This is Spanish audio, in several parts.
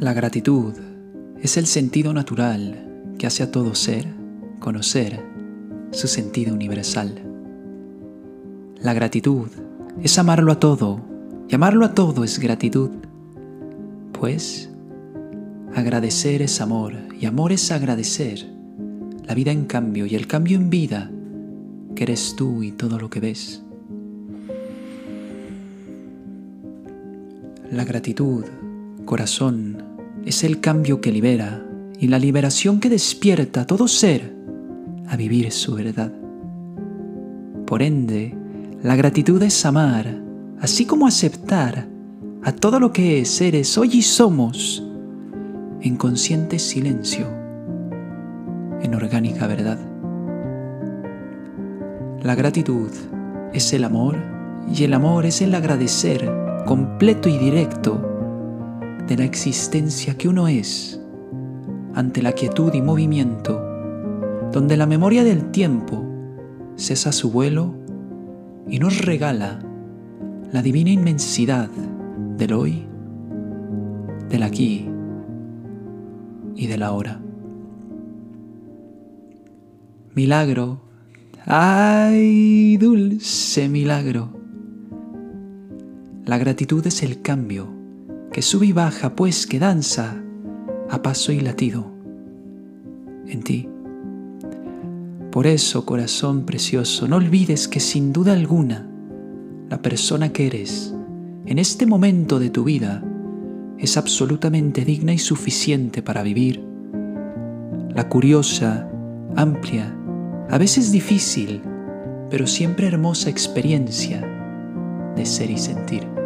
La gratitud es el sentido natural que hace a todo ser conocer su sentido universal. La gratitud es amarlo a todo, y amarlo a todo es gratitud, pues agradecer es amor, y amor es agradecer. La vida en cambio y el cambio en vida, que eres tú y todo lo que ves. La gratitud, corazón, es el cambio que libera y la liberación que despierta a todo ser a vivir su verdad. Por ende, la gratitud es amar, así como aceptar a todo lo que es, eres, hoy y somos, en consciente silencio, en orgánica verdad. La gratitud es el amor y el amor es el agradecer completo y directo de la existencia que uno es ante la quietud y movimiento, donde la memoria del tiempo cesa su vuelo y nos regala la divina inmensidad del hoy, del aquí y del ahora. Milagro, ay, dulce milagro. La gratitud es el cambio que sube y baja, pues que danza a paso y latido en ti. Por eso, corazón precioso, no olvides que sin duda alguna, la persona que eres en este momento de tu vida es absolutamente digna y suficiente para vivir. La curiosa, amplia, a veces difícil, pero siempre hermosa experiencia de ser y sentir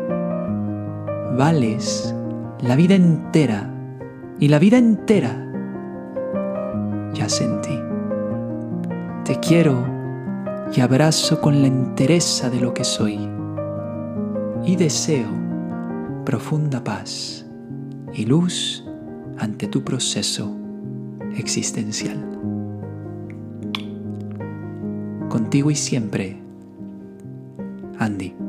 vales la vida entera y la vida entera ya sentí. Te quiero y abrazo con la entereza de lo que soy y deseo profunda paz y luz ante tu proceso existencial. Contigo y siempre, Andy.